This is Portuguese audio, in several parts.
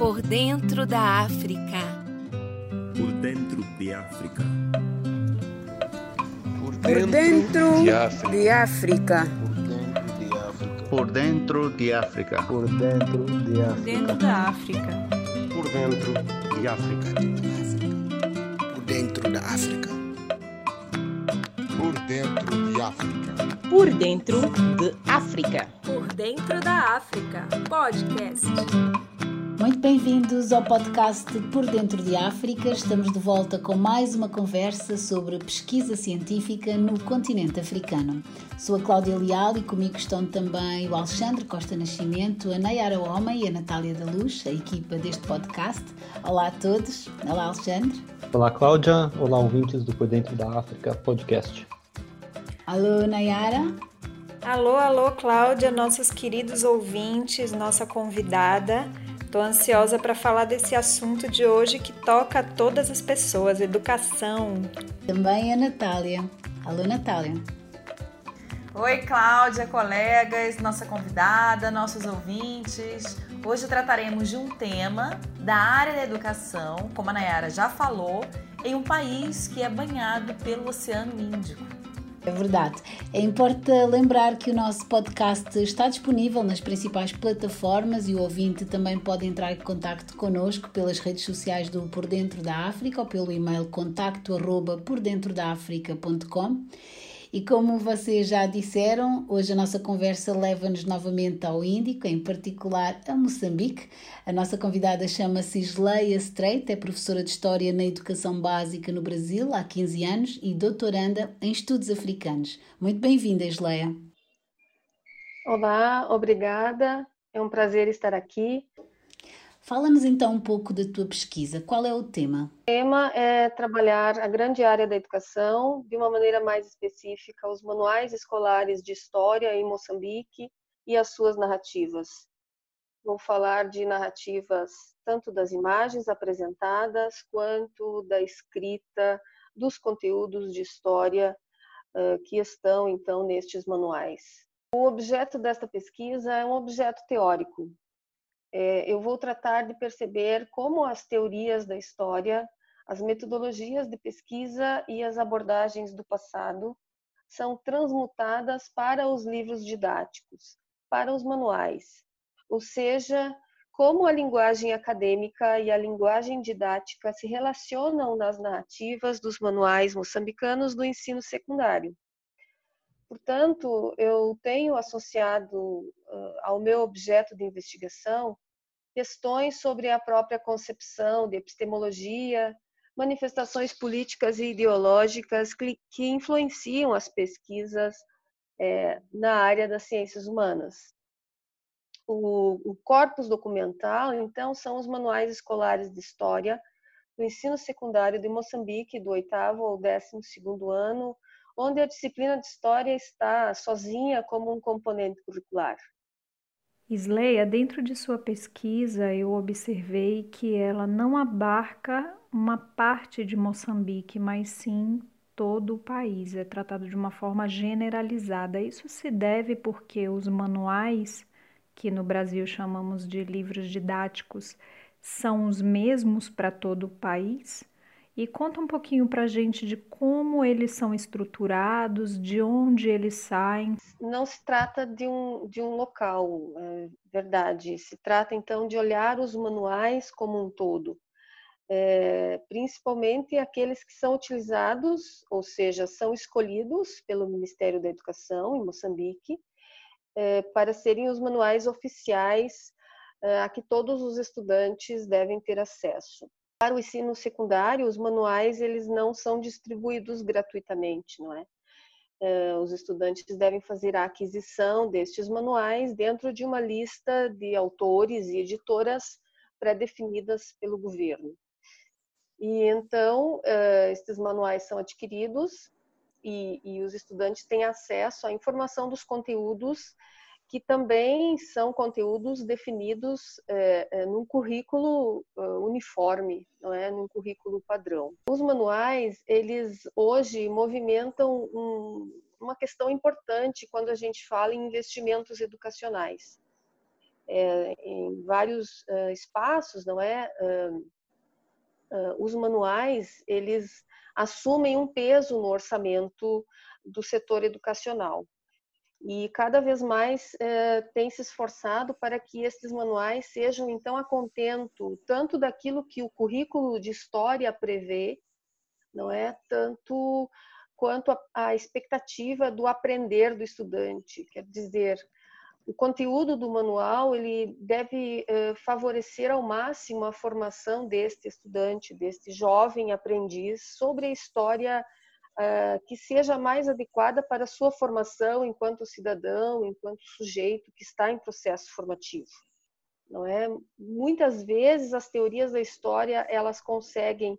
Por dentro da África. Por dentro de África. Por Por dentro dentro de África. de África. Por dentro de África. Por dentro de África. Dentro da África. Por dentro de África. Por dentro da África. Por dentro de África. Por dentro de África. Por dentro da África. Podcast. Muito bem-vindos ao podcast Por Dentro de África. Estamos de volta com mais uma conversa sobre pesquisa científica no continente africano. Sou a Cláudia Leal e comigo estão também o Alexandre Costa Nascimento, a Nayara Homem e a Natália da Luz, a equipa deste podcast. Olá a todos. Olá, Alexandre. Olá, Cláudia. Olá, ouvintes do Por Dentro da África podcast. Alô, Nayara. Alô, alô, Cláudia, nossos queridos ouvintes, nossa convidada. Estou ansiosa para falar desse assunto de hoje que toca a todas as pessoas, educação. Também a Natália. Alô, Natália. Oi, Cláudia, colegas, nossa convidada, nossos ouvintes. Hoje trataremos de um tema da área da educação, como a Nayara já falou, em um país que é banhado pelo Oceano Índico. É verdade. É importante lembrar que o nosso podcast está disponível nas principais plataformas e o ouvinte também pode entrar em contato connosco pelas redes sociais do Por Dentro da África ou pelo e-mail contacto arroba pordentrodaafrica.com. E como vocês já disseram, hoje a nossa conversa leva-nos novamente ao Índico, em particular a Moçambique. A nossa convidada chama-se Isleia Streit, é professora de História na Educação Básica no Brasil há 15 anos e doutoranda em Estudos Africanos. Muito bem-vinda, Isleia. Olá, obrigada. É um prazer estar aqui. Fala-nos então um pouco da tua pesquisa. Qual é o tema? O tema é trabalhar a grande área da educação, de uma maneira mais específica, os manuais escolares de história em Moçambique e as suas narrativas. Vou falar de narrativas tanto das imagens apresentadas quanto da escrita dos conteúdos de história que estão então nestes manuais. O objeto desta pesquisa é um objeto teórico, eu vou tratar de perceber como as teorias da história, as metodologias de pesquisa e as abordagens do passado são transmutadas para os livros didáticos, para os manuais, ou seja, como a linguagem acadêmica e a linguagem didática se relacionam nas narrativas dos manuais moçambicanos do ensino secundário. Portanto, eu tenho associado ao meu objeto de investigação questões sobre a própria concepção de epistemologia, manifestações políticas e ideológicas que, que influenciam as pesquisas é, na área das ciências humanas. O, o corpus documental, então, são os manuais escolares de história do ensino secundário de Moçambique, do oitavo ou décimo segundo ano, onde a disciplina de história está sozinha como um componente curricular. Isleia, dentro de sua pesquisa, eu observei que ela não abarca uma parte de Moçambique, mas sim todo o país. É tratado de uma forma generalizada. Isso se deve porque os manuais, que no Brasil chamamos de livros didáticos, são os mesmos para todo o país? E conta um pouquinho para a gente de como eles são estruturados, de onde eles saem. Não se trata de um, de um local, é verdade. Se trata então de olhar os manuais como um todo, é, principalmente aqueles que são utilizados, ou seja, são escolhidos pelo Ministério da Educação em Moçambique, é, para serem os manuais oficiais é, a que todos os estudantes devem ter acesso. Para o ensino secundário, os manuais eles não são distribuídos gratuitamente, não é? Os estudantes devem fazer a aquisição destes manuais dentro de uma lista de autores e editoras pré-definidas pelo governo. E então, estes manuais são adquiridos e, e os estudantes têm acesso à informação dos conteúdos que também são conteúdos definidos é, é, num currículo uniforme, não é, num currículo padrão. Os manuais, eles hoje movimentam um, uma questão importante quando a gente fala em investimentos educacionais. é, em vários espaços, não é? Os manuais eles assumem um peso no orçamento do setor educacional e cada vez mais tem se esforçado para que esses manuais sejam então a contento tanto daquilo que o currículo de história prevê, não é? Tanto quanto a, a expectativa do aprender do estudante, quer dizer, o conteúdo do manual ele deve uh, favorecer ao máximo a formação deste estudante, deste jovem aprendiz sobre a história uh, que seja mais adequada para a sua formação enquanto cidadão, enquanto sujeito que está em processo formativo. Não é? Muitas vezes as teorias da história elas conseguem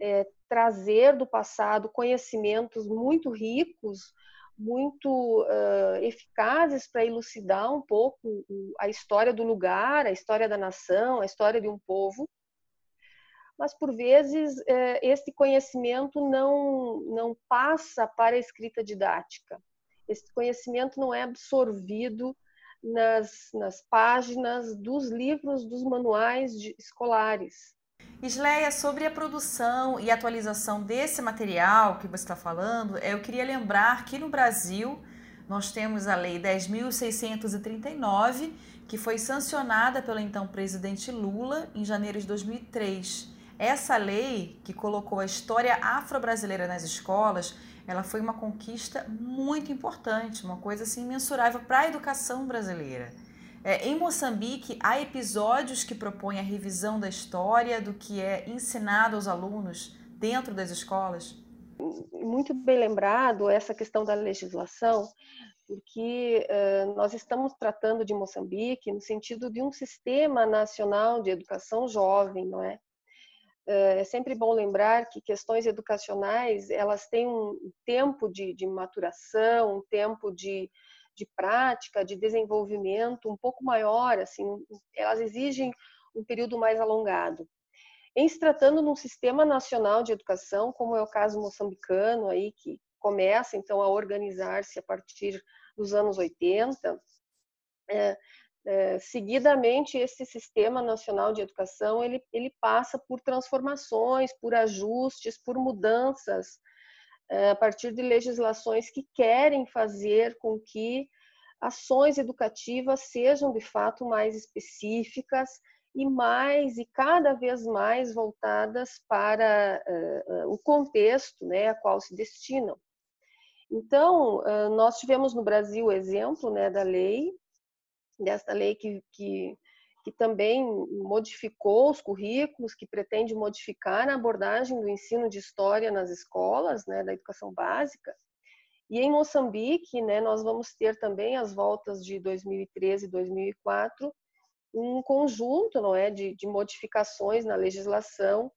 é, trazer do passado conhecimentos muito ricos muito uh, eficazes para elucidar um pouco a história do lugar, a história da nação, a história de um povo. Mas, por vezes, uh, esse conhecimento não, não passa para a escrita didática. Esse conhecimento não é absorvido nas, nas páginas dos livros, dos manuais de, escolares. Isleia, sobre a produção e atualização desse material que você está falando, eu queria lembrar que no Brasil nós temos a Lei 10.639, que foi sancionada pelo então presidente Lula em janeiro de 2003. Essa lei, que colocou a história afro-brasileira nas escolas, ela foi uma conquista muito importante, uma coisa assim mensurável para a educação brasileira. É, em Moçambique, há episódios que propõem a revisão da história do que é ensinado aos alunos dentro das escolas? Muito bem lembrado essa questão da legislação, porque uh, nós estamos tratando de Moçambique no sentido de um sistema nacional de educação jovem, não é? É sempre bom lembrar que questões educacionais elas têm um tempo de, de maturação, um tempo de, de prática, de desenvolvimento um pouco maior, assim, elas exigem um período mais alongado. Em se tratando de um sistema nacional de educação, como é o caso moçambicano aí que começa então a organizar-se a partir dos anos 80, é, é, seguidamente esse sistema nacional de educação ele, ele passa por transformações, por ajustes, por mudanças a partir de legislações que querem fazer com que ações educativas sejam de fato mais específicas e mais e cada vez mais voltadas para uh, o contexto né, a qual se destinam. Então, uh, nós tivemos no Brasil o exemplo né, da lei, desta lei que, que que também modificou os currículos, que pretende modificar a abordagem do ensino de história nas escolas, né, da educação básica. E em Moçambique, né, nós vamos ter também as voltas de 2013 e 2004 um conjunto, não é, de, de modificações na legislação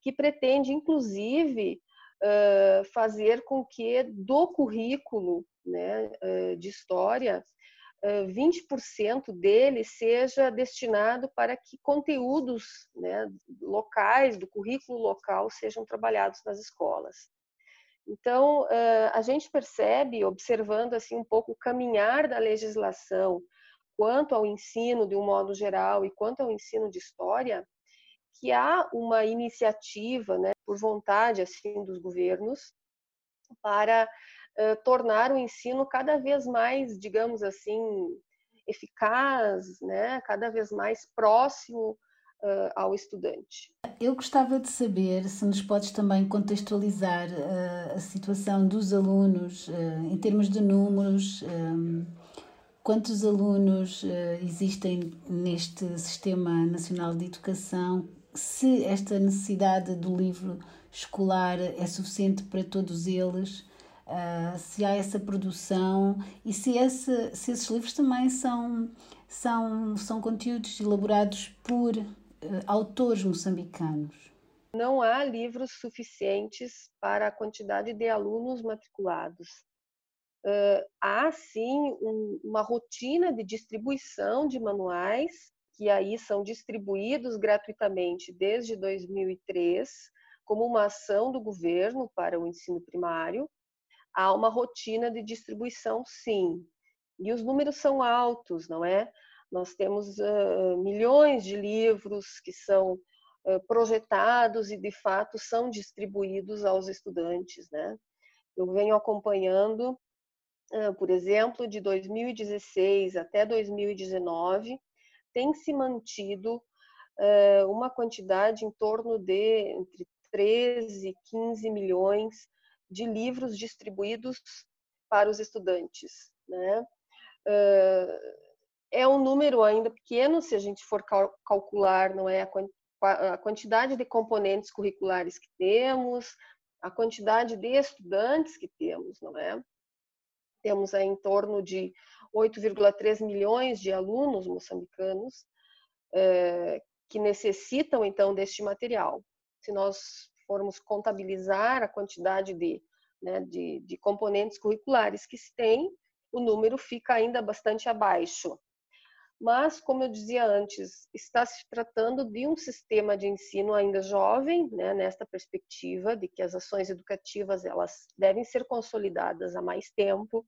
que pretende, inclusive, uh, fazer com que do currículo né, uh, de história 20% dele seja destinado para que conteúdos né, locais, do currículo local, sejam trabalhados nas escolas. Então, a gente percebe, observando assim um pouco o caminhar da legislação quanto ao ensino de um modo geral e quanto ao ensino de história, que há uma iniciativa, né, por vontade assim dos governos, para tornar o ensino cada vez mais, digamos assim, eficaz, né? cada vez mais próximo uh, ao estudante. Eu gostava de saber se nos podes também contextualizar uh, a situação dos alunos em termos de números. Um, quantos alunos existem neste Sistema Nacional de Educação? Se esta necessidade do livro escolar é suficiente para todos eles? Uh, se há essa produção e se, esse, se esses livros também são, são, são conteúdos elaborados por uh, autores moçambicanos. Não há livros suficientes para a quantidade de alunos matriculados. Uh, há sim um, uma rotina de distribuição de manuais que aí são distribuídos gratuitamente desde 2003 como uma ação do governo para o ensino primário há uma rotina de distribuição, sim. E os números são altos, não é? Nós temos uh, milhões de livros que são uh, projetados e, de fato, são distribuídos aos estudantes. Né? Eu venho acompanhando, uh, por exemplo, de 2016 até 2019, tem se mantido uma quantidade em torno de entre 13 e 15 milhões de livros distribuídos para os estudantes. Né? é um número ainda pequeno se a gente for calcular, não é a quantidade de componentes curriculares que temos, a quantidade de estudantes que temos, não é? Temos em torno de 8,3 milhões de alunos moçambicanos é, que necessitam então deste material. Se nós formos contabilizar a quantidade de, né, de, de componentes curriculares que se tem, o número fica ainda bastante abaixo. Mas, como eu dizia antes, está se tratando de um sistema de ensino ainda jovem, né, nesta perspectiva de que as ações educativas elas devem ser consolidadas há mais tempo.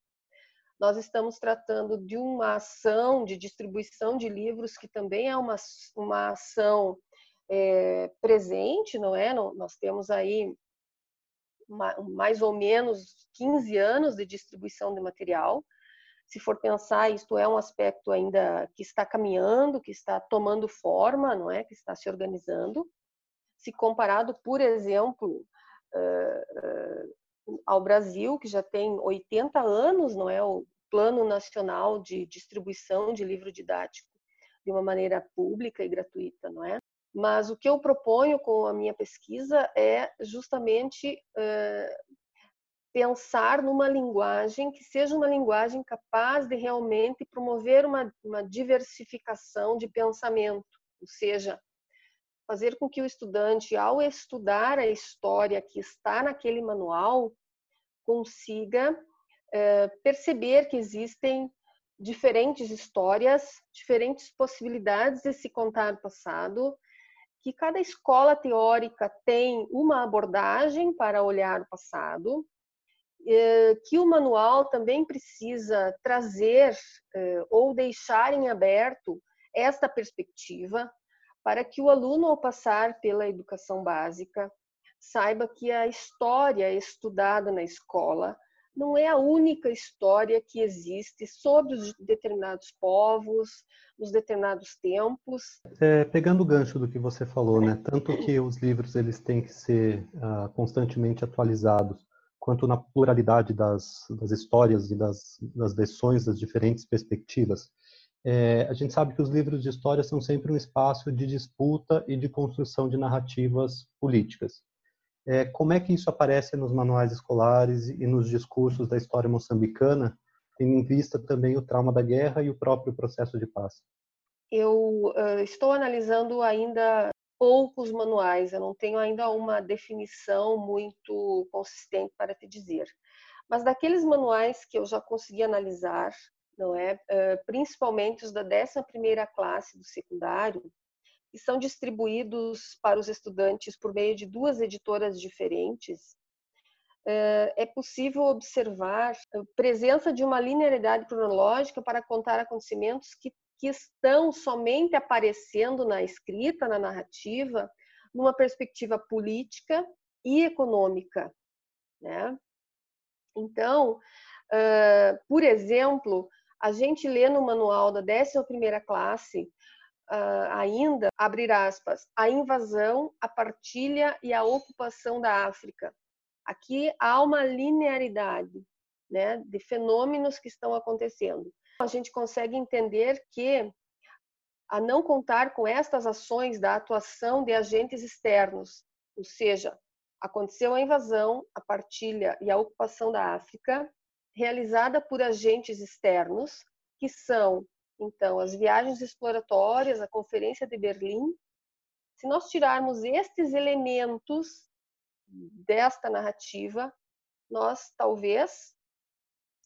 Nós estamos tratando de uma ação de distribuição de livros que também é uma, uma ação é, presente, não é? Nós temos aí mais ou menos 15 anos de distribuição de material. Se for pensar, isto é um aspecto ainda que está caminhando, que está tomando forma, não é? Que está se organizando. Se comparado, por exemplo, ao Brasil, que já tem 80 anos, não é? O Plano Nacional de Distribuição de Livro Didático de uma maneira pública e gratuita, não é? Mas o que eu proponho com a minha pesquisa é justamente uh, pensar numa linguagem que seja uma linguagem capaz de realmente promover uma, uma diversificação de pensamento, ou seja, fazer com que o estudante, ao estudar a história que está naquele manual, consiga perceber que existem diferentes histórias, diferentes possibilidades de se contar o passado que cada escola teórica tem uma abordagem para olhar o passado, eh, que o manual também precisa trazer eh, ou deixar em aberto esta perspectiva para que o aluno, ao passar pela educação básica, saiba que a história estudada na escola não é a única história que existe sobre os determinados povos, os determinados tempos. É, pegando o gancho do que você falou, né? Tanto que os livros eles têm que ser uh, constantemente atualizados, quanto na pluralidade das, das histórias e das, das versões das diferentes perspectivas. É, a gente sabe que os livros de história são sempre um espaço de disputa e de construção de narrativas políticas. É, como é que isso aparece nos manuais escolares e nos discursos da história moçambicana, tendo em vista também o trauma da guerra e o próprio processo de paz? Eu uh, estou analisando ainda poucos manuais, eu não tenho ainda uma definição muito consistente para te dizer. Mas daqueles manuais que eu já consegui analisar, não é, uh, principalmente os da 11ª classe do secundário, que são distribuídos para os estudantes por meio de duas editoras diferentes, eh, é possível observar a presença de uma linearidade cronológica para contar acontecimentos que, que estão somente aparecendo na escrita, na narrativa, numa perspectiva política e econômica. Né? Então, por exemplo, a gente lê no manual da 11ª classe uh, ainda, abrir aspas, a invasão, a partilha e a ocupação da África. Aqui há uma linearidade né, de fenômenos que estão acontecendo. A gente consegue entender que, a não contar com estas ações da atuação de agentes externos, ou seja, aconteceu a invasão, a partilha e a ocupação da África, realizada por agentes externos, que são então, as viagens exploratórias, a Conferência de Berlim, se nós tirarmos estes elementos desta narrativa, nós talvez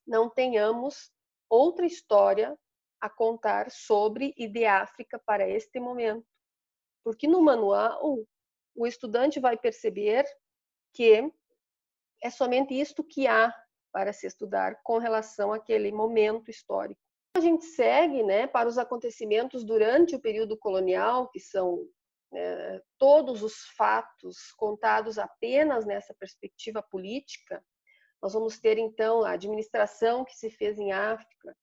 não tenhamos outra história a contar sobre e de África para este momento. Porque no manual, o estudante vai perceber que é somente isto que há para se estudar com relação àquele momento histórico. A gente segue né, para os acontecimentos durante o período colonial, que são é, todos os fatos contados apenas nessa perspectiva política. Nós vamos ter, então, a administração que se fez em África,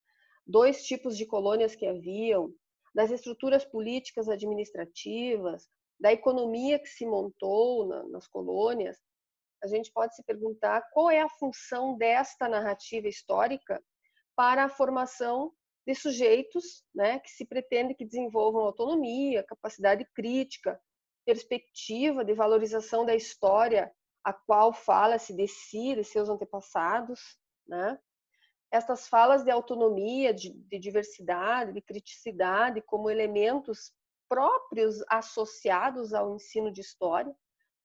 dois tipos de colônias que haviam, das estruturas políticas administrativas, da economia que se montou na, nas colônias, a gente pode se perguntar qual é a função desta narrativa histórica para a formação de sujeitos né, que se pretende que desenvolvam autonomia, capacidade crítica, perspectiva de valorização da história a qual fala-se de si, de seus antepassados. Né? Estas falas de autonomia, de, de diversidade, de criticidade como elementos próprios associados ao ensino de história,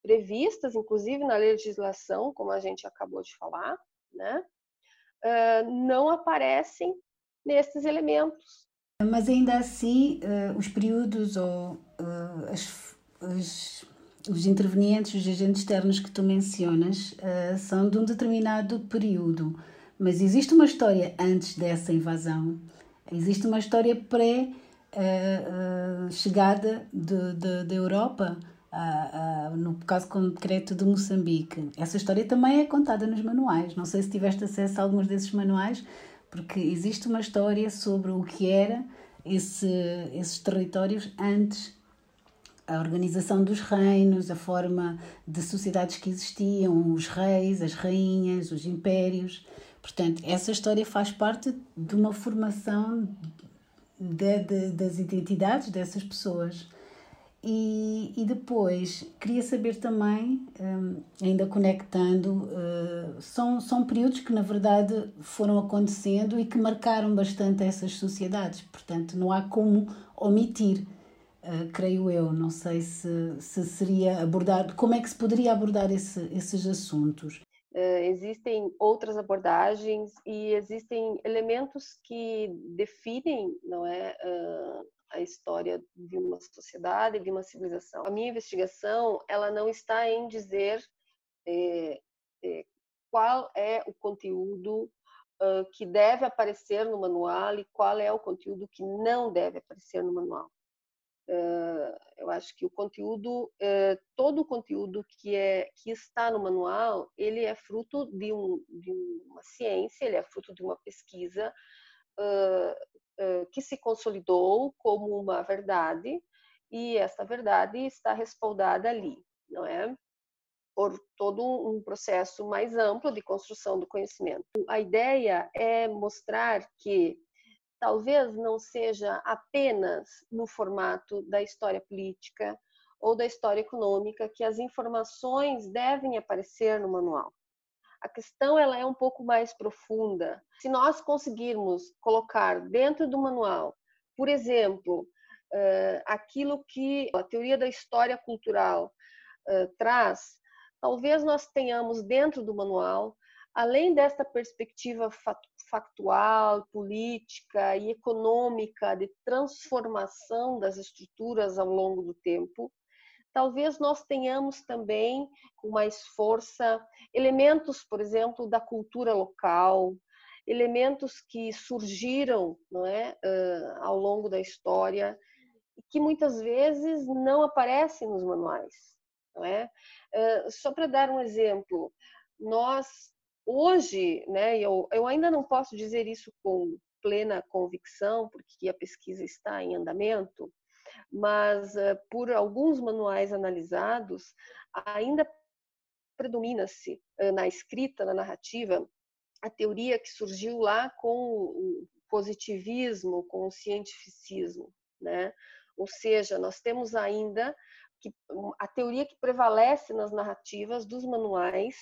previstas inclusive na legislação, como a gente acabou de falar, né? Não aparecem nesses elementos. Mas ainda assim, uh, os períodos ou uh, as, os, os intervenientes, os agentes externos que tu mencionas, são de um determinado período. Mas existe uma história antes dessa invasão, existe uma história pré uh, chegada da Europa, no caso concreto de Moçambique. Essa história também é contada nos manuais. Não sei se tiveste acesso a alguns desses manuais, porque existe uma história sobre o que era esse, esses territórios antes a organização dos reinos, a forma de sociedades que existiam, os reis, as rainhas, os impérios. Portanto, essa história faz parte de uma formação de, de, das identidades dessas pessoas. E, e depois, queria saber também, um, ainda conectando, uh, são, são períodos que na verdade foram acontecendo e que marcaram bastante essas sociedades, portanto, não há como omitir, uh, creio eu. Não sei se, se seria abordado, como é que se poderia abordar esse, esses assuntos. Uh, existem outras abordagens e existem elementos que definem, não é, a história de uma sociedade, de uma civilização. A minha investigação, ela não está em dizer é, é, qual é o conteúdo uh, que deve aparecer no manual e qual é o conteúdo que não deve aparecer no manual. Uh, eu acho que o conteúdo, uh, todo o conteúdo que, é, que está no manual, ele é fruto de, um, de uma ciência, ele é fruto de uma pesquisa que se consolidou como uma verdade e essa verdade está respaldada ali, não é? Por todo um processo mais amplo de construção do conhecimento. A ideia é mostrar que talvez não seja apenas no formato da história política ou da história econômica que as informações devem aparecer no manual. A questão ela é um pouco mais profunda. Se nós conseguirmos colocar dentro do manual, por exemplo, aquilo que a teoria da história cultural traz, talvez nós tenhamos dentro do manual além desta perspectiva factual, política e econômica de transformação das estruturas ao longo do tempo, talvez nós tenhamos também com mais força elementos, por exemplo, da cultura local, elementos que surgiram não é, ao longo da história que muitas vezes não aparecem nos manuais. Não é? Só para dar um exemplo, nós Hoje, né, eu, eu ainda não posso dizer isso com plena convicção, porque a pesquisa está em andamento, mas uh, por alguns manuais analisados, ainda predomina-se uh, na escrita, na narrativa, a teoria que surgiu lá com o positivismo, com o cientificismo, né? Ou seja, nós temos ainda que, a teoria que prevalece nas narrativas dos manuais,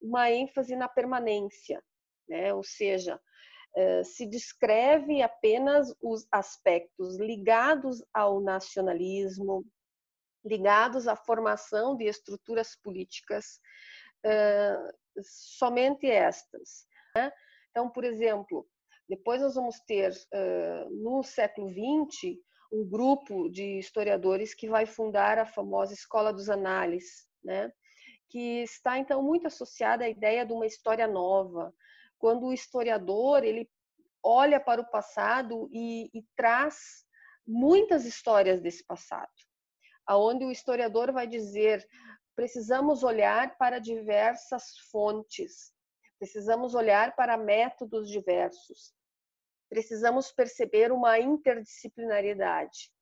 uma ênfase na permanência, né? ou seja, eh, se descreve apenas os aspectos ligados ao nacionalismo, ligados à formação de estruturas políticas, eh, somente estas. Né? Então, por exemplo, depois nós vamos ter, eh, no século XX, um grupo de historiadores que vai fundar a famosa Escola dos Análises, né? que está então muito associada à ideia de uma história nova, quando o historiador ele olha para o passado e, e traz muitas histórias desse passado, aonde o historiador vai dizer precisamos olhar para diversas fontes, precisamos olhar para métodos diversos, precisamos perceber uma interdisciplinariedade.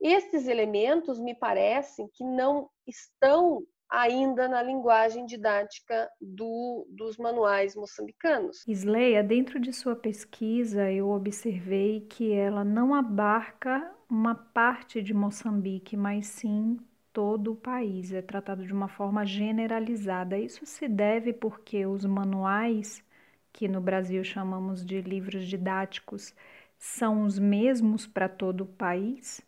Estes elementos me parecem que não estão ainda na linguagem didática do, dos manuais moçambicanos. Isleia, dentro de sua pesquisa, eu observei que ela não abarca uma parte de Moçambique, mas sim todo o país. É tratado de uma forma generalizada. Isso se deve porque os manuais, que no Brasil chamamos de livros didáticos, são os mesmos para todo o país?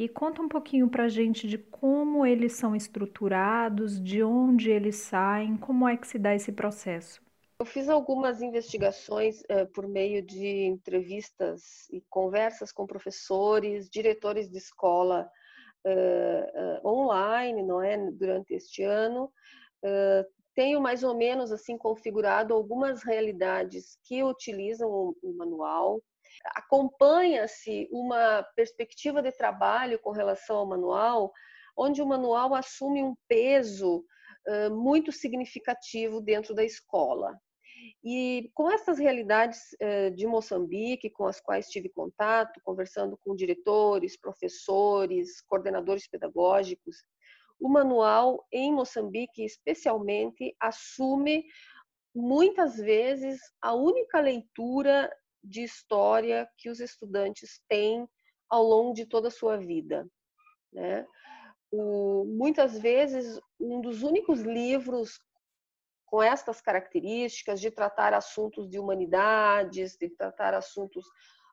E conta um pouquinho para a gente de como eles são estruturados, de onde eles saem, como é que se dá esse processo. Eu fiz algumas investigações uh, por meio de entrevistas e conversas com professores, diretores de escola uh, uh, online, não é, durante este ano. tenho mais ou menos assim configurado algumas realidades que utilizam o, o manual acompanha-se uma perspectiva de trabalho com relação ao manual, onde o manual assume um peso muito significativo dentro da escola. E com essas realidades de Moçambique, com as quais tive contato, conversando com diretores, professores, coordenadores pedagógicos, o manual em Moçambique, especialmente, assume muitas vezes a única leitura de história que os estudantes têm ao longo de toda a sua vida. Né? O, muitas vezes, um dos únicos livros com estas características de tratar assuntos de humanidades, de tratar assuntos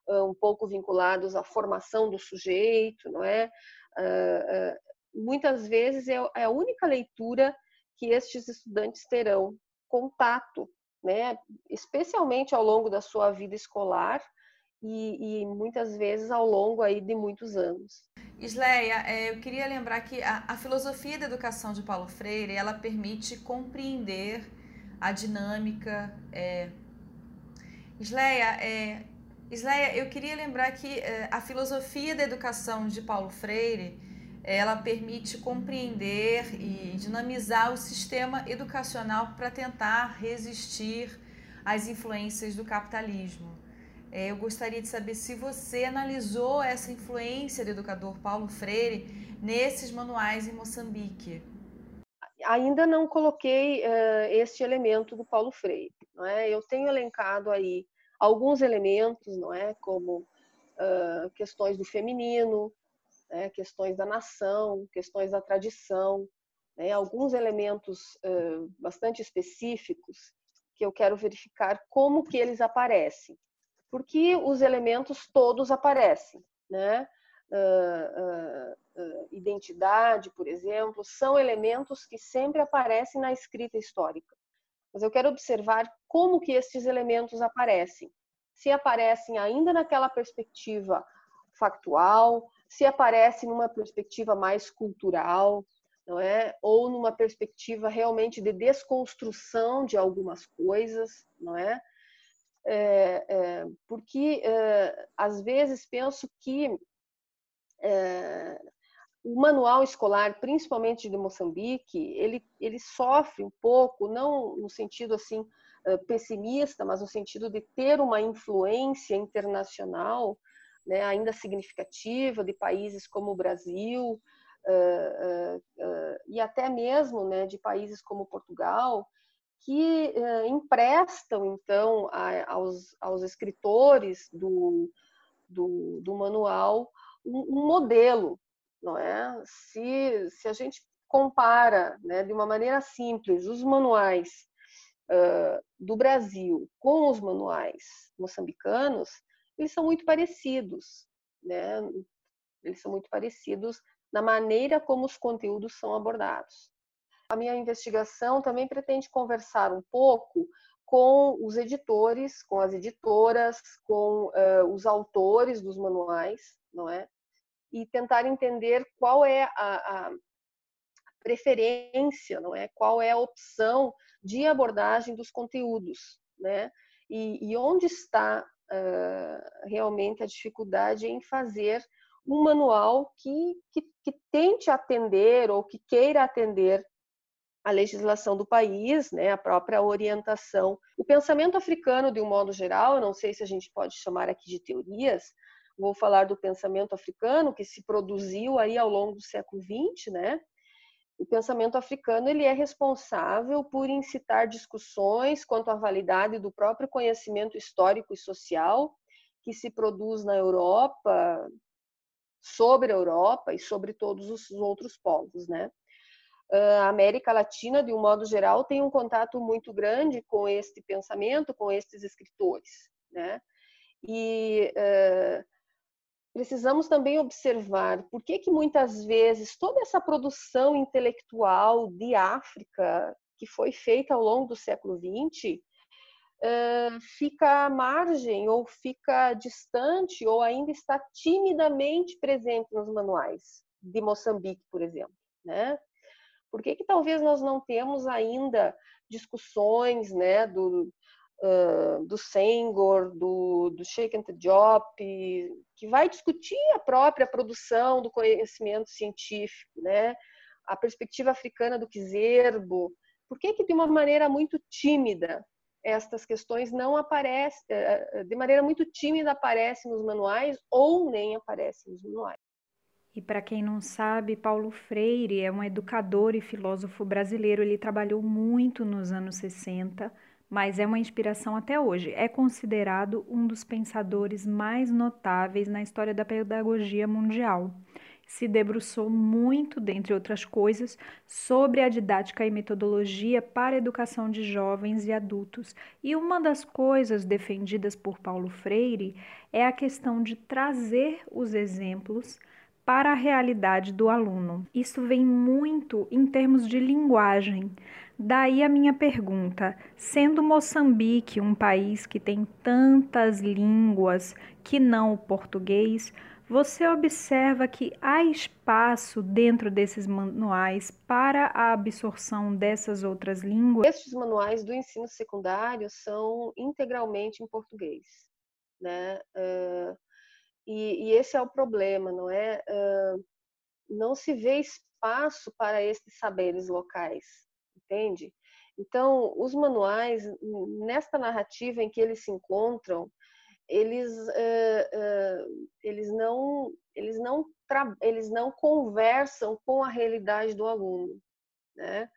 um pouco vinculados à formação do sujeito, não é? Uh, uh, muitas vezes é, é a única leitura que estes estudantes terão contato né? Especialmente ao longo da sua vida escolar e, e muitas vezes ao longo aí de muitos anos. Isleia, é, eu queria lembrar que a, a, filosofia da educação de Paulo Freire ela permite compreender a dinâmica. É... Isleia, é... Isleia, eu queria lembrar que é, a filosofia da educação de Paulo Freire ela permite compreender e dinamizar o sistema educacional para tentar resistir às influências do capitalismo. É, eu gostaria de saber se você analisou essa influência do educador Paulo Freire nesses manuais em Moçambique. Ainda não coloquei uh, este elemento do Paulo Freire. Não é? Eu tenho elencado aí alguns elementos, não é, como uh, questões do feminino, né, questões da nação, questões da tradição, né, alguns elementos uh, bastante específicos que eu quero verificar como que eles aparecem. Porque os elementos todos aparecem, né? Uh, uh, identidade, por exemplo, são elementos que sempre aparecem na escrita histórica. Mas eu quero observar como que esses elementos aparecem. Se aparecem ainda naquela perspectiva factual, se aparece numa perspectiva mais cultural, não é? Ou numa perspectiva realmente de desconstrução de algumas coisas, não é? é, é porque é, às vezes penso que é, o manual escolar, principalmente de Moçambique, ele, ele sofre um pouco, não no sentido assim é, pessimista, mas no sentido de ter uma influência internacional né, ainda significativa de países como o Brasil uh, uh, uh, e até mesmo né, de países como Portugal, que emprestam então a, aos, aos escritores do, do, do manual um, um, modelo, não é? Se, se a gente compara né, de uma maneira simples os manuais do Brasil com os manuais moçambicanos, eles são muito parecidos, né? Eles são muito parecidos na maneira como os conteúdos são abordados. A minha investigação também pretende conversar um pouco com os editores, com as editoras, com uh, os autores dos manuais, não é? E tentar entender qual é a, a preferência, não é? Qual é a opção de abordagem dos conteúdos, né? E, e onde está uh, realmente a dificuldade em fazer um manual que, que, que tente atender ou que queira atender a legislação do país, né, a própria orientação. O pensamento africano, de um modo geral, não sei se a gente pode chamar aqui de teorias, vou falar do pensamento africano que se produziu aí ao longo do século XX, né? O pensamento africano ele é responsável por incitar discussões quanto à validade do próprio conhecimento histórico e social que se produz na Europa, sobre a Europa e sobre todos os outros povos, né? A América Latina, de um modo geral, tem um contato muito grande com este pensamento, com estes escritores, né? E uh, precisamos também observar por que, que muitas vezes toda essa produção intelectual de África que foi feita ao longo do século XX uh, fica à margem ou fica distante ou ainda está timidamente presente nos manuais de Moçambique, por exemplo, né? Por que, que talvez nós não temos ainda discussões né, do, uh, do Senghor, do, do Sheikh Diop, que vai discutir a própria produção do conhecimento científico, né? a perspectiva africana do Kizerbo. Por que, que de uma maneira muito tímida estas questões não aparecem, eh, eh, de maneira muito tímida aparecem nos manuais ou nem aparecem nos manuais? E para quem não sabe, Paulo Freire é um educador e filósofo brasileiro. Ele trabalhou muito nos anos 60 mas é uma inspiração até hoje. É considerado um dos pensadores mais notáveis na história da pedagogia mundial. Se debruçou muito, dentre outras coisas, sobre a didática e metodologia para a educação de jovens e adultos. E uma das coisas defendidas por Paulo Freire é a questão de trazer os exemplos para a realidade do aluno. Isso vem muito em termos de linguagem. Daí a minha pergunta: sendo Moçambique um país que tem tantas línguas que não o português, você observa que há espaço dentro desses manuais para a absorção dessas outras línguas? Estes manuais do ensino secundário são integralmente em português, né? Uh, e, e, esse é o problema, não é? Uh, não se vê espaço para esses saberes locais entende? Então, os manuais, nesta narrativa em que eles se encontram, eles, uh, uh, eles, não, eles, não eles não conversam com a realidade do aluno. Né?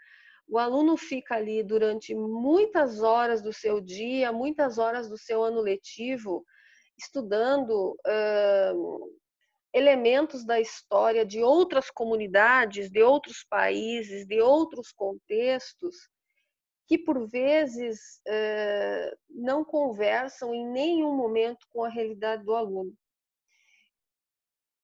O aluno fica ali durante muitas horas do seu dia, muitas horas do seu ano letivo, estudando uh, elementos da história de outras comunidades, de outros países, de outros contextos, que por vezes eh, não conversam em nenhum momento com a realidade do aluno.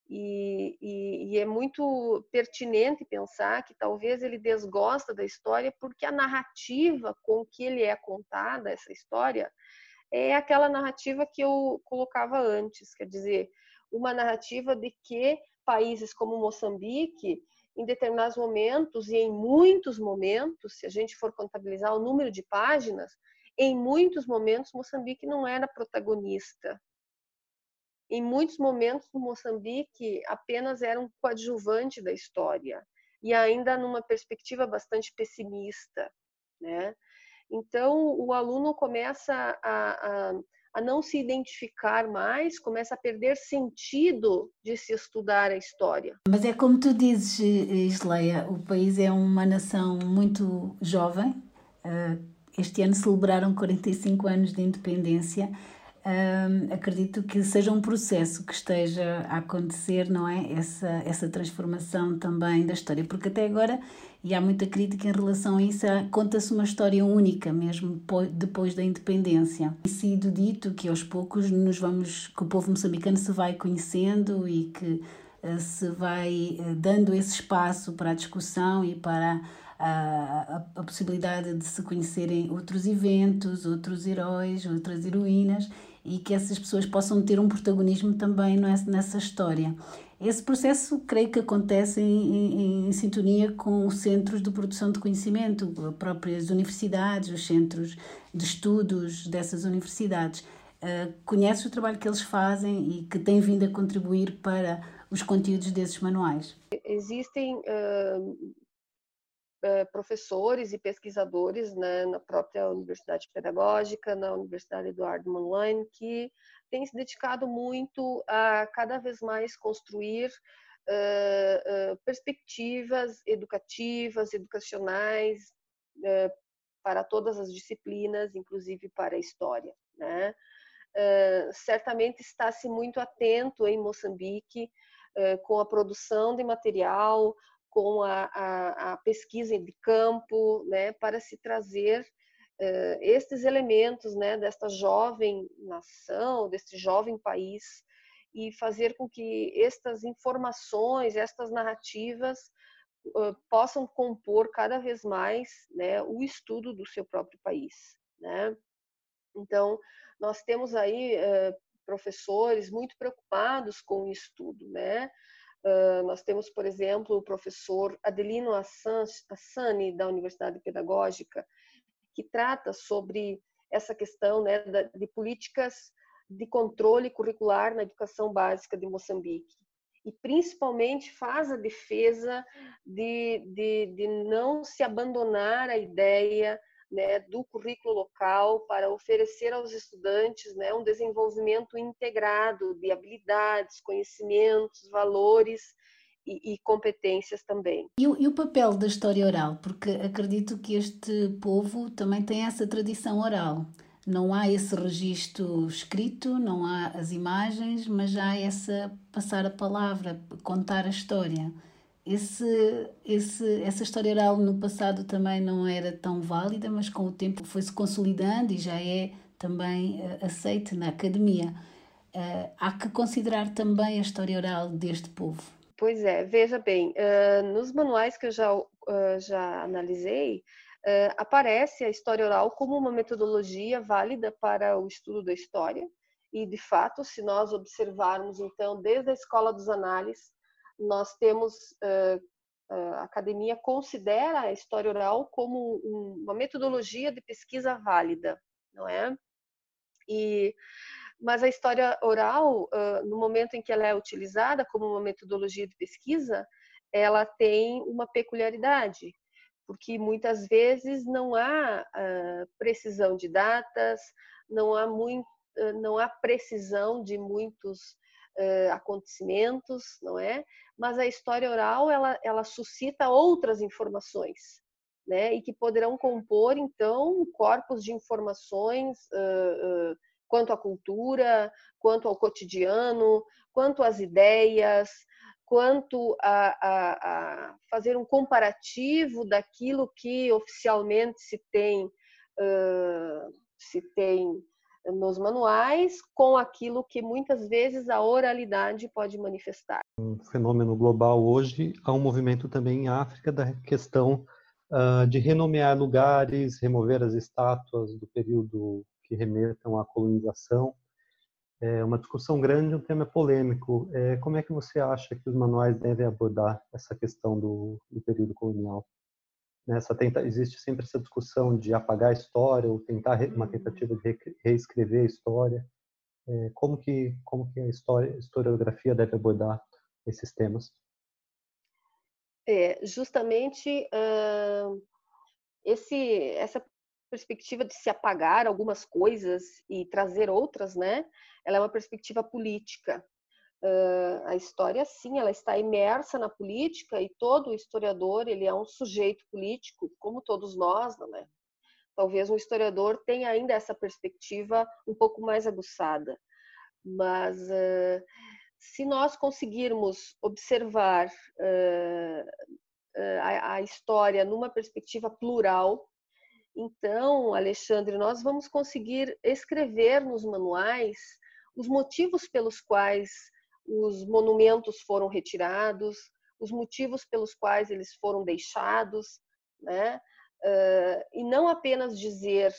E, e, e, é muito pertinente pensar que talvez ele desgosta da história porque a narrativa com que ele é contada, essa história, é aquela narrativa que eu colocava antes, quer dizer, uma narrativa de que países como Moçambique, em determinados momentos e em muitos momentos, se a gente for contabilizar o número de páginas, em muitos momentos Moçambique não era protagonista. Em muitos momentos Moçambique apenas era um coadjuvante da história e ainda numa perspectiva bastante pessimista, né? Então o aluno começa a, a a não se identificar mais, começa a perder sentido de se estudar a história. Mas é como tu dizes, Isleia, o país é uma nação muito jovem. Eh, este ano celebraram 45 anos de independência. Acredito que seja um processo que esteja a acontecer, não é? Essa, essa transformação também da história, porque até agora, e há muita crítica em relação a isso, conta-se uma história única mesmo depois da independência. Tem sido dito que aos poucos nos vamos, que o povo moçambicano se vai conhecendo e que uh, se vai uh, dando esse espaço para a discussão e para a, a, a, possibilidade de se conhecerem outros eventos, outros heróis, outras heroínas e que essas pessoas possam ter um protagonismo também nessa história. Esse processo, creio que acontece em, em, em, sintonia com os centros de produção de conhecimento, as próprias universidades, os centros de estudos dessas universidades. Uh, conheces o trabalho que eles fazem e que tem vindo a contribuir para os conteúdos desses manuais? Existem uh, professores e pesquisadores né, na própria Universidade Pedagógica, na Universidade Eduardo Mondlane, que têm se dedicado muito a cada vez mais construir perspectivas educativas, educacionais para todas as disciplinas, inclusive para a história. Né? Uh, certamente está-se muito atento em Moçambique uh, com a produção de material, com a, a, a pesquisa de campo, né, para se trazer uh, estes elementos né, desta jovem nação, deste jovem país, e fazer com que estas informações, estas narrativas possam compor cada vez mais né, o estudo do seu próprio país. Né? Então, nós temos aí uh, professores muito preocupados com o estudo, né? Uh, nós temos, por exemplo, o professor Adelino Assani, da Universidade Pedagógica, que trata sobre essa questão né, de políticas de controle curricular na educação básica de Moçambique. E principalmente faz a defesa de, de, de não se abandonar a ideia né, do currículo local para oferecer aos estudantes né, um desenvolvimento integrado de habilidades, conhecimentos, valores e, e competências também. E e o, papel da história oral? Porque acredito que este povo também tem essa tradição oral. Não há esse registro escrito, não há as imagens, mas há essa passar a palavra, contar a história esse, esse, essa história oral no passado também não era tão válida, mas com o tempo foi-se consolidando e já é também uh, aceite na academia. Uh, há que considerar também a história oral deste povo. Pois é, veja bem, uh, nos manuais que eu já, já analisei, aparece a história oral como uma metodologia válida para o estudo da história, e de fato, se nós observarmos então desde a escola dos análises, nós temos a academia considera a história oral como uma metodologia de pesquisa válida, não é? E mas a história oral, no momento em que ela é utilizada como uma metodologia de pesquisa, ela tem uma peculiaridade, porque muitas vezes não há precisão de datas, não há muito, não há precisão de muitos acontecimentos, não é? mas a história oral ela, ela suscita outras informações, né? E que poderão compor então corpos de informações uh, uh, quanto à cultura, quanto ao cotidiano, quanto às ideias, quanto a, a, a fazer um comparativo daquilo que oficialmente se tem uh, se tem nos manuais com aquilo que muitas vezes a oralidade pode manifestar. Um fenômeno global hoje, há um movimento também em África da questão uh, de renomear lugares, remover as estátuas do período que remetam à colonização. É uma discussão grande, um tema polêmico. É, como é que você acha que os manuais devem abordar essa questão do, do período colonial? Nessa tenta, existe sempre essa discussão de apagar a história ou tentar uma tentativa de reescrever a história. É, como que como que a história, a historiografia deve abordar esses temas? É, justamente uh, esse essa perspectiva de se apagar algumas coisas e trazer outras, né? Ela é uma perspectiva política. Uh, a história, sim, ela está imersa na política e todo historiador ele é um sujeito político, como todos nós, não é? Talvez um historiador tenha ainda essa perspectiva um pouco mais aguçada, mas uh, se nós conseguirmos observar uh, a, a história numa perspectiva plural, então, Alexandre, nós vamos conseguir escrever nos manuais os motivos pelos quais os monumentos foram retirados, os motivos pelos quais eles foram deixados, né? Uh, e não apenas dizer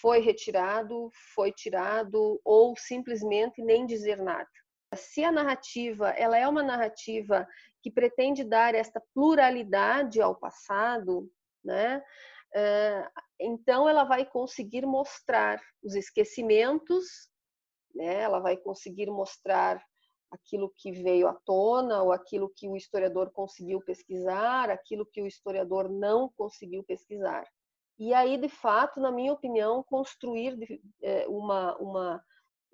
foi retirado, foi tirado ou simplesmente nem dizer nada. Se a narrativa ela é uma narrativa que pretende dar esta pluralidade ao passado, né? Uh, então ela vai conseguir mostrar os esquecimentos né? Ela vai conseguir mostrar aquilo que veio à tona ou aquilo que o historiador conseguiu pesquisar, aquilo que o historiador não conseguiu pesquisar. E aí, de fato, na minha opinião, construir é, uma, uma,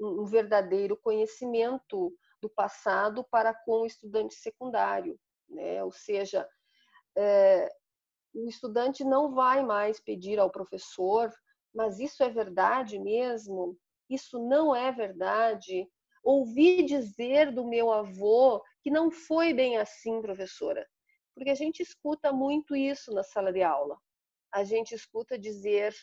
um verdadeiro conhecimento do passado para com o estudante secundário, né? Ou seja, é, o estudante não vai mais pedir ao professor, mas isso é verdade mesmo? Isso não é verdade? Ouvi dizer do meu avô que não foi bem assim, professora. Porque a gente escuta muito isso na sala de aula. A gente escuta dizer,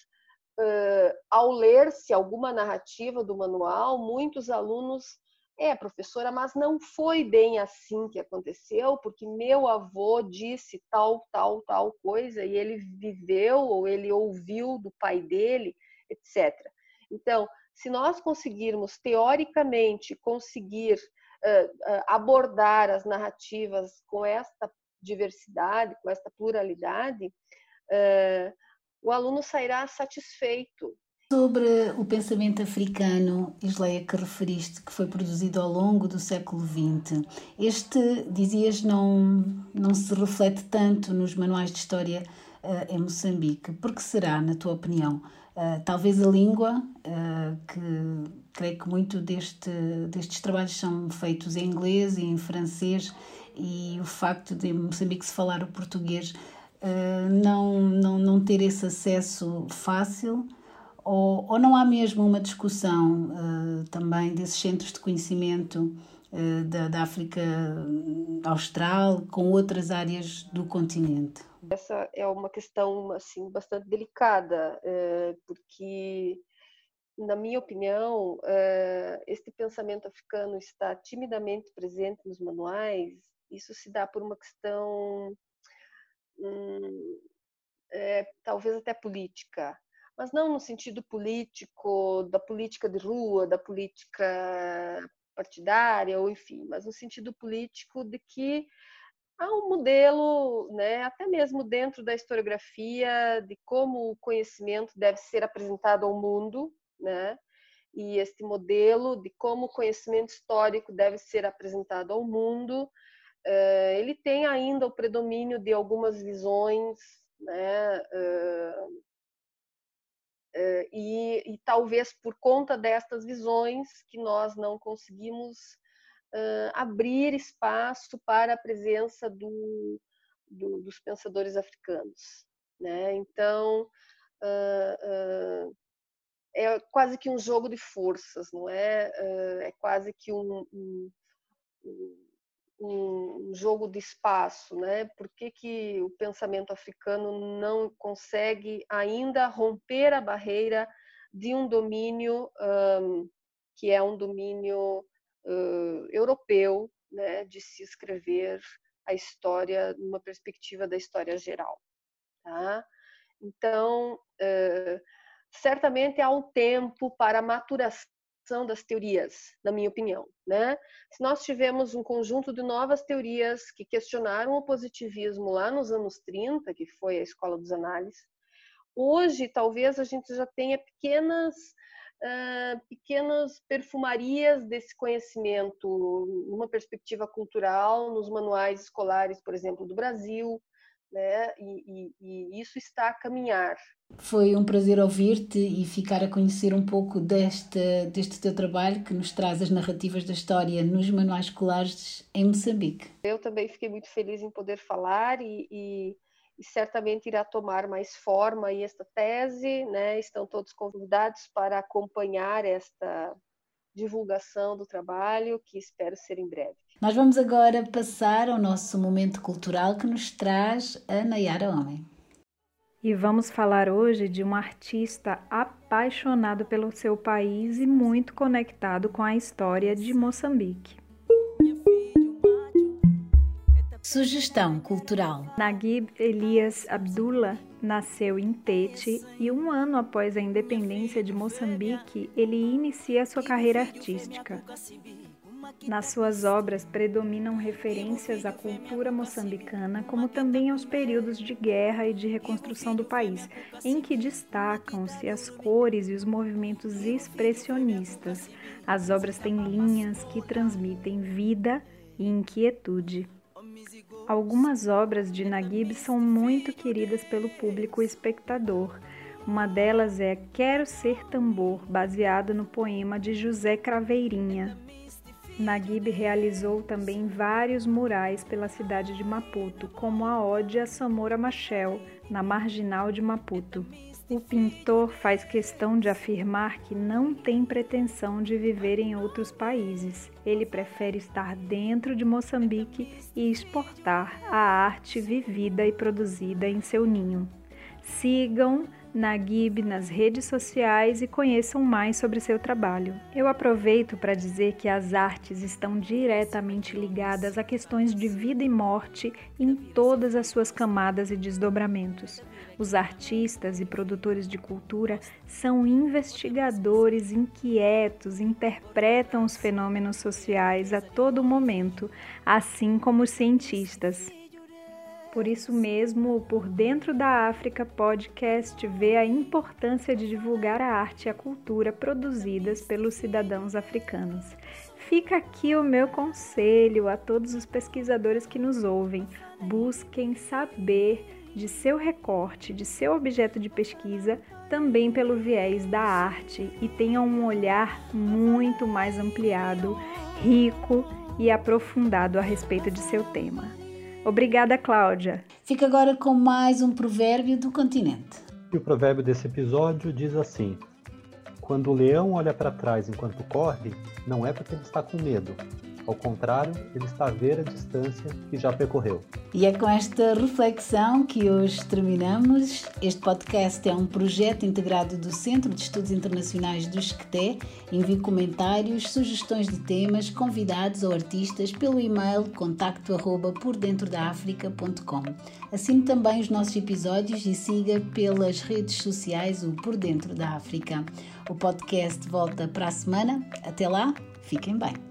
uh, ao ler-se alguma narrativa do manual, muitos alunos é, professora, mas não foi bem assim que aconteceu, porque meu avô disse tal, tal, tal coisa e ele viveu ou ele ouviu do pai dele, etc. Então, se nós conseguirmos teoricamente conseguir uh, abordar as narrativas com esta diversidade, com esta pluralidade, uh, o aluno sairá satisfeito Sobre o pensamento africano, Isleia, que referiste, que foi produzido ao longo do século XX, este, dizias, não, não se reflete tanto nos manuais de história uh, em Moçambique. Por que será, na tua opinião? Uh, talvez a língua, uh, que creio que muito deste, destes trabalhos são feitos em inglês e em francês, e o facto de Moçambique se falar o português não, não, não ter esse acesso fácil ou, ou não há mesmo uma discussão uh, também desses centros de conhecimento uh, da, da África Austral com outras áreas do continente? Essa é uma questão assim bastante delicada, uh, porque na minha opinião, este pensamento africano está timidamente presente nos manuais. Isso se dá por uma questão, hum, é, talvez até política mas não no sentido político, da política de rua, da política partidária, ou enfim, mas no sentido político de que há um modelo, né, até mesmo dentro da historiografia, de como o conhecimento deve ser apresentado ao mundo, né? E este modelo de como o conhecimento histórico deve ser apresentado ao mundo, eh, ele tem ainda o predomínio de algumas visões, né, eh, e, e, talvez por conta destas visões que nós não conseguimos uh, abrir espaço para a presença do, do, dos pensadores africanos. Né? Então, uh, uh, é quase que um jogo de forças, não é? é quase que um, um, um jogo de espaço, né? Por que, que o pensamento africano não consegue ainda romper a barreira de um domínio um, que é um domínio uh, europeu, né? De se escrever a história numa perspectiva da história geral, tá? Então, uh, certamente há um tempo para maturação das teorias, na minha opinião. Né? Se nós tivemos um conjunto de novas teorias que questionaram o positivismo lá nos anos 30, que foi a escola dos análises, hoje talvez a gente já tenha pequenas uh, pequenas perfumarias desse conhecimento numa perspectiva cultural nos manuais escolares, por exemplo, do Brasil, né? E, e, e, isso está a caminhar. Foi um prazer ouvir-te e ficar a conhecer um pouco deste, deste teu trabalho que nos traz as narrativas da história nos manuais escolares em Moçambique. Eu também fiquei muito feliz em poder falar e, e, e certamente irá tomar mais forma aí esta tese, né? Estão todos convidados para acompanhar esta divulgação do trabalho, que espero ser em breve. Nós vamos agora passar ao nosso momento cultural que nos traz a Nayara Homem. E vamos falar hoje de um artista apaixonado pelo seu país e muito conectado com a história de Moçambique. Sugestão cultural. Naguib Elias Abdullah nasceu em Tete e um ano após a independência de Moçambique, ele inicia sua carreira artística. Nas suas obras predominam referências à cultura moçambicana, como também aos períodos de guerra e de reconstrução do país, em que destacam-se as cores e os movimentos expressionistas. As obras têm linhas que transmitem vida e inquietude. Algumas obras de Naguib são muito queridas pelo público espectador. Uma delas é Quero Ser Tambor, baseada no poema de José Craveirinha. Naguib realizou também vários murais pela cidade de Maputo, como a Ode a Samora Machel, na marginal de Maputo. O pintor faz questão de afirmar que não tem pretensão de viver em outros países. Ele prefere estar dentro de Moçambique e exportar a arte vivida e produzida em seu ninho. Sigam Naguib nas redes sociais e conheçam mais sobre seu trabalho. Eu aproveito para dizer que as artes estão diretamente ligadas a questões de vida e morte em todas as suas camadas e desdobramentos. Os artistas e produtores de cultura são investigadores inquietos, interpretam os fenômenos sociais a todo momento, assim como os cientistas. Por isso mesmo, o Por Dentro da África podcast vê a importância de divulgar a arte e a cultura produzidas pelos cidadãos africanos. Fica aqui o meu conselho a todos os pesquisadores que nos ouvem: busquem saber de seu recorte, de seu objeto de pesquisa, também pelo viés da arte e tenham um olhar muito mais ampliado, rico e aprofundado a respeito de seu tema. Obrigada, Cláudia. Fica agora com mais um provérbio do continente. E o provérbio desse episódio diz assim: Quando o leão olha para trás enquanto corre, não é porque ele está com medo, ao contrário, ele está a ver a distância que já percorreu. E é com esta reflexão que hoje terminamos. Este podcast é um projeto integrado do Centro de Estudos Internacionais do Esqueté. Envie comentários, sugestões de temas, convidados ou artistas pelo e-mail contacto arroba por dentro da África.com. Assine também os nossos episódios e siga pelas redes sociais o Por Dentro da África. O podcast volta para a semana. Até lá, fiquem bem.